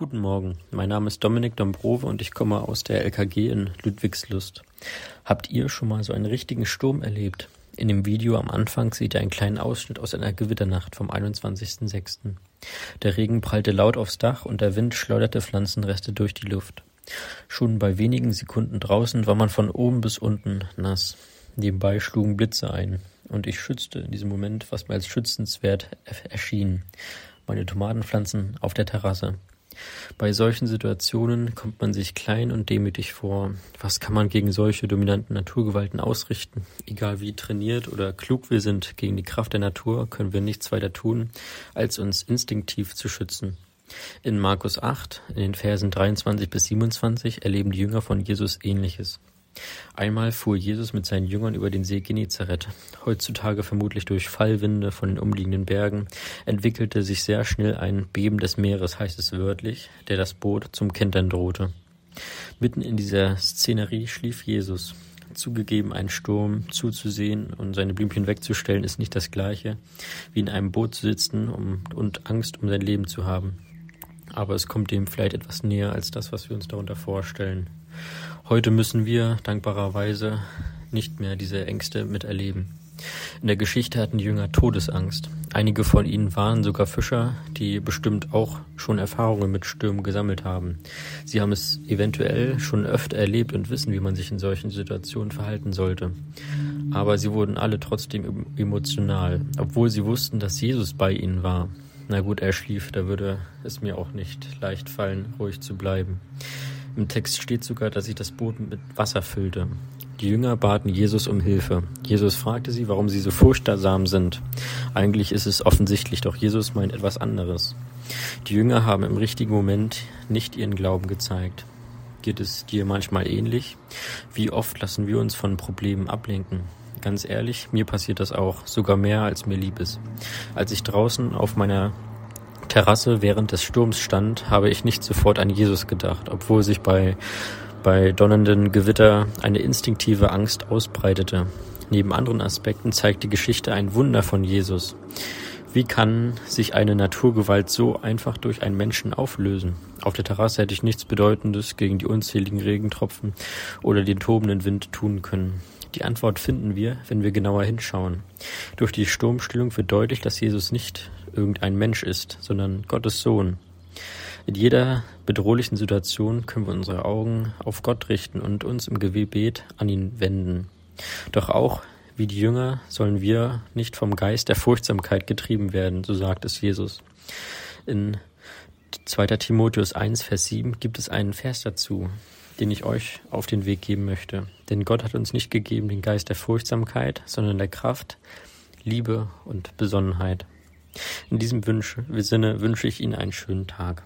Guten Morgen, mein Name ist Dominik Dombrove und ich komme aus der LKG in Ludwigslust. Habt ihr schon mal so einen richtigen Sturm erlebt? In dem Video am Anfang seht ihr einen kleinen Ausschnitt aus einer Gewitternacht vom 21.06. Der Regen prallte laut aufs Dach und der Wind schleuderte Pflanzenreste durch die Luft. Schon bei wenigen Sekunden draußen war man von oben bis unten nass. Nebenbei schlugen Blitze ein und ich schützte in diesem Moment, was mir als schützenswert erschien. Meine Tomatenpflanzen auf der Terrasse. Bei solchen Situationen kommt man sich klein und demütig vor. Was kann man gegen solche dominanten Naturgewalten ausrichten? Egal wie trainiert oder klug wir sind gegen die Kraft der Natur, können wir nichts weiter tun, als uns instinktiv zu schützen. In Markus 8, in den Versen 23 bis 27, erleben die Jünger von Jesus Ähnliches. Einmal fuhr Jesus mit seinen Jüngern über den See Genezareth. Heutzutage vermutlich durch Fallwinde von den umliegenden Bergen entwickelte sich sehr schnell ein Beben des Meeres, heißt es wörtlich, der das Boot zum Kentern drohte. Mitten in dieser Szenerie schlief Jesus. Zugegeben, ein Sturm zuzusehen und seine Blümchen wegzustellen, ist nicht das gleiche, wie in einem Boot zu sitzen und Angst um sein Leben zu haben. Aber es kommt dem vielleicht etwas näher als das, was wir uns darunter vorstellen. Heute müssen wir dankbarerweise nicht mehr diese Ängste miterleben. In der Geschichte hatten die Jünger Todesangst. Einige von ihnen waren sogar Fischer, die bestimmt auch schon Erfahrungen mit Stürmen gesammelt haben. Sie haben es eventuell schon öfter erlebt und wissen, wie man sich in solchen Situationen verhalten sollte. Aber sie wurden alle trotzdem emotional, obwohl sie wussten, dass Jesus bei ihnen war. Na gut, er schlief, da würde es mir auch nicht leicht fallen, ruhig zu bleiben. Im Text steht sogar, dass sich das Boot mit Wasser füllte. Die Jünger baten Jesus um Hilfe. Jesus fragte sie, warum sie so furchtsam sind. Eigentlich ist es offensichtlich, doch Jesus meint etwas anderes. Die Jünger haben im richtigen Moment nicht ihren Glauben gezeigt. Geht es dir manchmal ähnlich? Wie oft lassen wir uns von Problemen ablenken? Ganz ehrlich, mir passiert das auch, sogar mehr als mir lieb ist. Als ich draußen auf meiner Terrasse während des Sturms stand, habe ich nicht sofort an Jesus gedacht, obwohl sich bei, bei donnernden Gewitter eine instinktive Angst ausbreitete. Neben anderen Aspekten zeigt die Geschichte ein Wunder von Jesus. Wie kann sich eine Naturgewalt so einfach durch einen Menschen auflösen? Auf der Terrasse hätte ich nichts Bedeutendes gegen die unzähligen Regentropfen oder den tobenden Wind tun können. Die Antwort finden wir, wenn wir genauer hinschauen. Durch die Sturmstillung wird deutlich, dass Jesus nicht irgendein Mensch ist, sondern Gottes Sohn. In jeder bedrohlichen Situation können wir unsere Augen auf Gott richten und uns im Gebet an ihn wenden. Doch auch wie die Jünger sollen wir nicht vom Geist der Furchtsamkeit getrieben werden, so sagt es Jesus. In 2. Timotheus 1, Vers 7 gibt es einen Vers dazu den ich euch auf den Weg geben möchte. Denn Gott hat uns nicht gegeben den Geist der Furchtsamkeit, sondern der Kraft, Liebe und Besonnenheit. In diesem Sinne wünsche ich Ihnen einen schönen Tag.